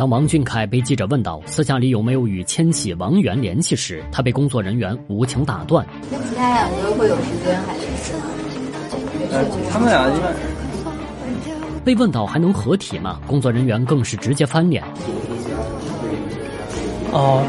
当王俊凯被记者问到私下里有没有与千玺、王源联系时，他被工作人员无情打断。那其他两个会有时间还是？他们俩应该。被问到还能合体吗？工作人员更是直接翻脸。哦。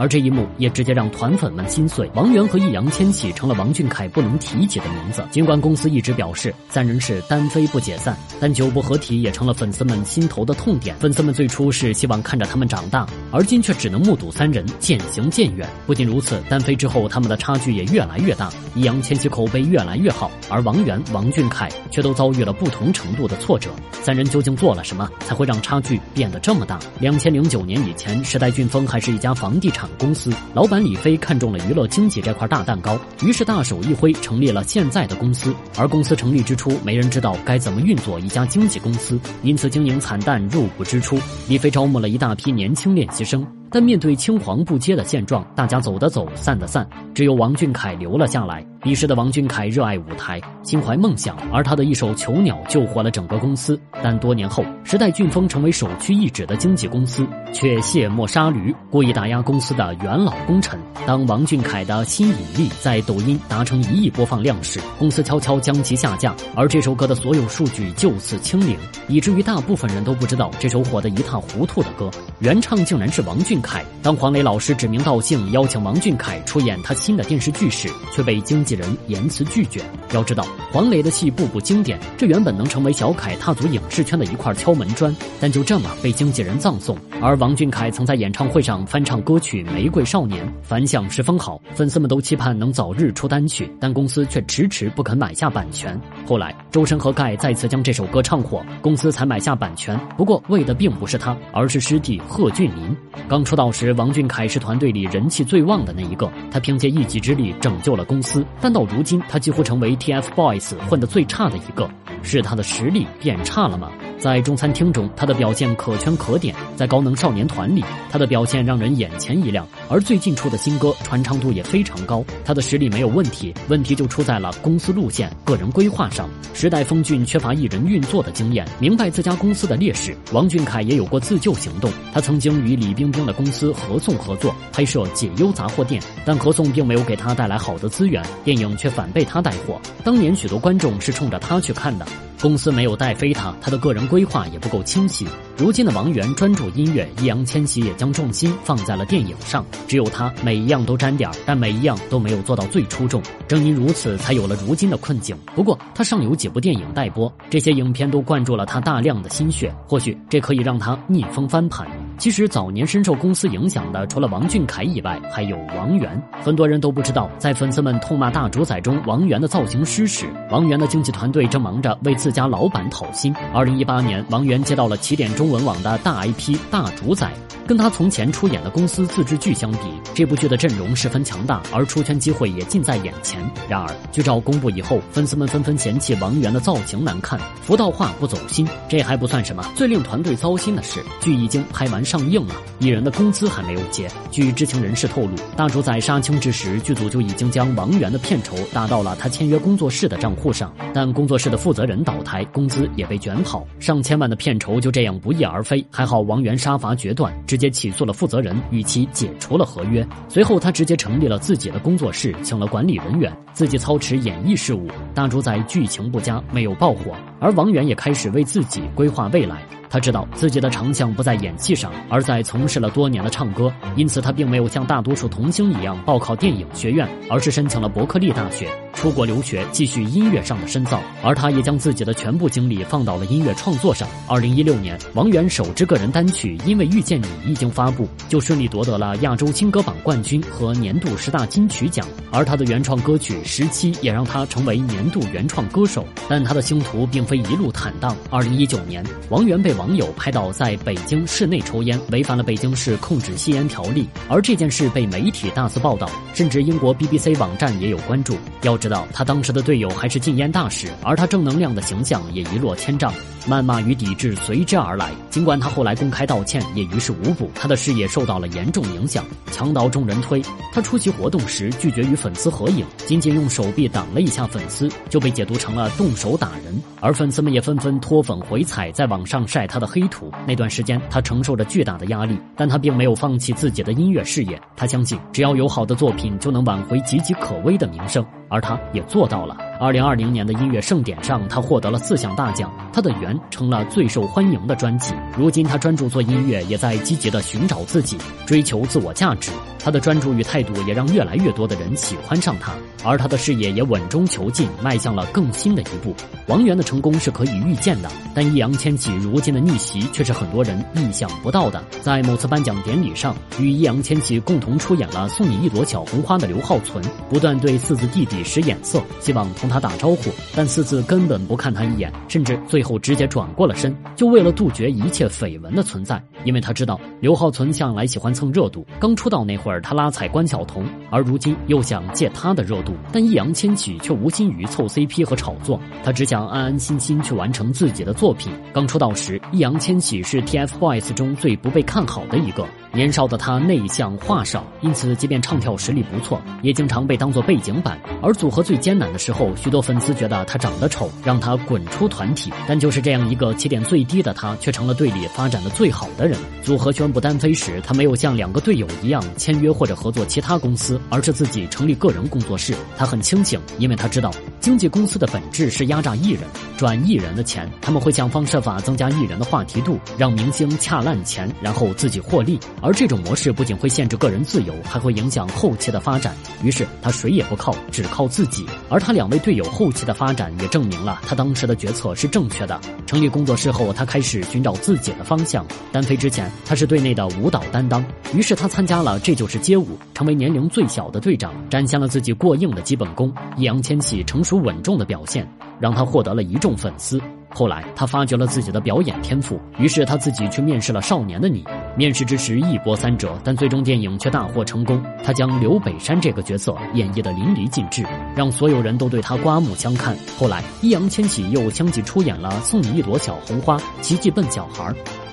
而这一幕也直接让团粉们心碎。王源和易烊千玺成了王俊凯不能提起的名字。尽管公司一直表示三人是单飞不解散，但久不合体也成了粉丝们心头的痛点。粉丝们最初是希望看着他们长大，而今却只能目睹三人渐行渐远。不仅如此，单飞之后他们的差距也越来越大。易烊千玺口碑越来越好，而王源、王俊凯却都遭遇了不同程度的挫折。三人究竟做了什么，才会让差距变得这么大？两千零九年以前，时代俊峰还是一家房地产。公司老板李飞看中了娱乐经济这块大蛋糕，于是大手一挥成立了现在的公司。而公司成立之初，没人知道该怎么运作一家经纪公司，因此经营惨淡，入不敷出。李飞招募了一大批年轻练习生。但面对青黄不接的现状，大家走的走，散的散，只有王俊凯留了下来。彼时的王俊凯热爱舞台，心怀梦想，而他的一首《囚鸟》救活了整个公司。但多年后，时代俊峰成为首屈一指的经纪公司，却卸磨杀驴，故意打压公司的元老功臣。当王俊凯的新引力在抖音达成一亿播放量时，公司悄悄将其下架，而这首歌的所有数据就此清零，以至于大部分人都不知道这首火得一塌糊涂的歌，原唱竟然是王俊。凯当黄磊老师指名道姓邀请王俊凯出演他新的电视剧时，却被经纪人严词拒绝。要知道，黄磊的戏步步经典，这原本能成为小凯踏足影视圈的一块敲门砖，但就这么被经纪人葬送。而王俊凯曾在演唱会上翻唱歌曲《玫瑰少年》，反响十分好，粉丝们都期盼能早日出单曲，但公司却迟迟不肯买下版权。后来，周深和盖再次将这首歌唱火，公司才买下版权。不过，为的并不是他，而是师弟贺峻霖。刚出出道时，王俊凯是团队里人气最旺的那一个，他凭借一己之力拯救了公司。但到如今，他几乎成为 TFBOYS 混得最差的一个，是他的实力变差了吗？在中餐厅中，他的表现可圈可点；在高能少年团里，他的表现让人眼前一亮。而最近出的新歌传唱度也非常高，他的实力没有问题，问题就出在了公司路线、个人规划上。时代峰峻缺乏艺人运作的经验，明白自家公司的劣势。王俊凯也有过自救行动，他曾经与李冰冰的公司合颂合作拍摄《解忧杂货店》，但合颂并没有给他带来好的资源，电影却反被他带火。当年许多观众是冲着他去看的。公司没有带飞他，他的个人规划也不够清晰。如今的王源专注音乐，易烊千玺也将重心放在了电影上，只有他每一样都沾点，但每一样都没有做到最出众。正因如此，才有了如今的困境。不过他尚有几部电影待播，这些影片都灌注了他大量的心血，或许这可以让他逆风翻盘。其实早年深受公司影响的，除了王俊凯以外，还有王源。很多人都不知道，在粉丝们痛骂大主宰中，王源的造型师时，王源的经纪团队正忙着为自家老板讨薪。二零一八年，王源接到了起点中文网的大 IP《大主宰》。跟他从前出演的公司自制剧相比，这部剧的阵容十分强大，而出圈机会也近在眼前。然而，剧照公布以后，粉丝们纷纷嫌弃王源的造型难看、服道化不走心。这还不算什么，最令团队糟心的是，剧已经拍完上映了，艺人的工资还没有结。据知情人士透露，大主宰杀青之时，剧组就已经将王源的片酬打到了他签约工作室的账户上，但工作室的负责人倒台，工资也被卷跑，上千万的片酬就这样不翼而飞。还好王源杀伐决断，直接起诉了负责人，与其解除了合约。随后，他直接成立了自己的工作室，请了管理人员，自己操持演艺事务。大主宰剧情不佳，没有爆火，而王源也开始为自己规划未来。他知道自己的长项不在演戏上，而在从事了多年的唱歌，因此他并没有像大多数童星一样报考电影学院，而是申请了伯克利大学，出国留学，继续音乐上的深造。而他也将自己的全部精力放到了音乐创作上。二零一六年，王源首支个人单曲《因为遇见你》一经发布，就顺利夺得了亚洲新歌榜冠军和年度十大金曲奖。而他的原创歌曲《十七》也让他成为年度原创歌手。但他的星途并非一路坦荡。二零一九年，王源被网友拍到在北京室内抽烟，违反了北京市控制吸烟条例，而这件事被媒体大肆报道，甚至英国 BBC 网站也有关注。要知道，他当时的队友还是禁烟大使，而他正能量的形象也一落千丈。谩骂与抵制随之而来。尽管他后来公开道歉，也于事无补，他的事业受到了严重影响。墙倒众人推，他出席活动时拒绝与粉丝合影，仅仅用手臂挡了一下粉丝，就被解读成了动手打人。而粉丝们也纷纷脱粉回踩，在网上晒他的黑图。那段时间，他承受着巨大的压力，但他并没有放弃自己的音乐事业。他相信，只要有好的作品，就能挽回岌岌可危的名声。而他也做到了。二零二零年的音乐盛典上，他获得了四项大奖，他的《缘》成了最受欢迎的专辑。如今，他专注做音乐，也在积极的寻找自己，追求自我价值。他的专注与态度也让越来越多的人喜欢上他，而他的事业也稳中求进，迈向了更新的一步。王源的成功是可以预见的，但易烊千玺如今的逆袭却是很多人意想不到的。在某次颁奖典礼上，与易烊千玺共同出演了《送你一朵小红花》的刘浩存，不断对四字弟弟使眼色，希望同他打招呼，但四字根本不看他一眼，甚至最后直接转过了身，就为了杜绝一切绯闻的存在，因为他知道刘浩存向来喜欢蹭热度，刚出道那会儿。他拉踩关晓彤，而如今又想借他的热度，但易烊千玺却无心于凑 CP 和炒作，他只想安安心心去完成自己的作品。刚出道时，易烊千玺是 TFBOYS 中最不被看好的一个。年少的他内向话少，因此即便唱跳实力不错，也经常被当作背景板。而组合最艰难的时候，许多粉丝觉得他长得丑，让他滚出团体。但就是这样一个起点最低的他，却成了队里发展的最好的人。组合宣布单飞时，他没有像两个队友一样签约或者合作其他公司，而是自己成立个人工作室。他很清醒，因为他知道经纪公司的本质是压榨艺人，赚艺人的钱。他们会想方设法增加艺人的话题度，让明星恰烂钱，然后自己获利。而这种模式不仅会限制个人自由，还会影响后期的发展。于是他谁也不靠，只靠自己。而他两位队友后期的发展也证明了他当时的决策是正确的。成立工作室后，他开始寻找自己的方向。单飞之前，他是队内的舞蹈担当，于是他参加了《这就是街舞》，成为年龄最小的队长，展现了自己过硬的基本功。易烊千玺成熟稳重的表现，让他获得了一众粉丝。后来，他发掘了自己的表演天赋，于是他自己去面试了《少年的你》。面试之时一波三折，但最终电影却大获成功。他将刘北山这个角色演绎得淋漓尽致，让所有人都对他刮目相看。后来，易烊千玺又相继出演了《送你一朵小红花》《奇迹笨小孩》。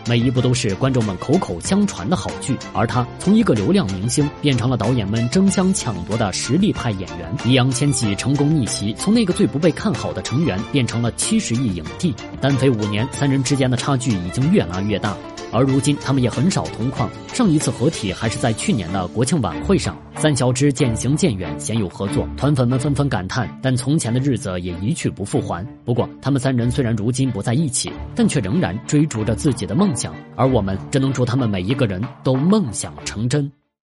每一部都是观众们口口相传的好剧，而他从一个流量明星变成了导演们争相抢夺的实力派演员。易烊千玺成功逆袭，从那个最不被看好的成员变成了七十亿影帝。单飞五年，三人之间的差距已经越拉越大。而如今，他们也很少同框。上一次合体还是在去年的国庆晚会上，三小只渐行渐远，鲜有合作。团粉们纷纷感叹，但从前的日子也一去不复还。不过，他们三人虽然如今不在一起，但却仍然追逐着自己的梦想。而我们只能祝他们每一个人都梦想成真。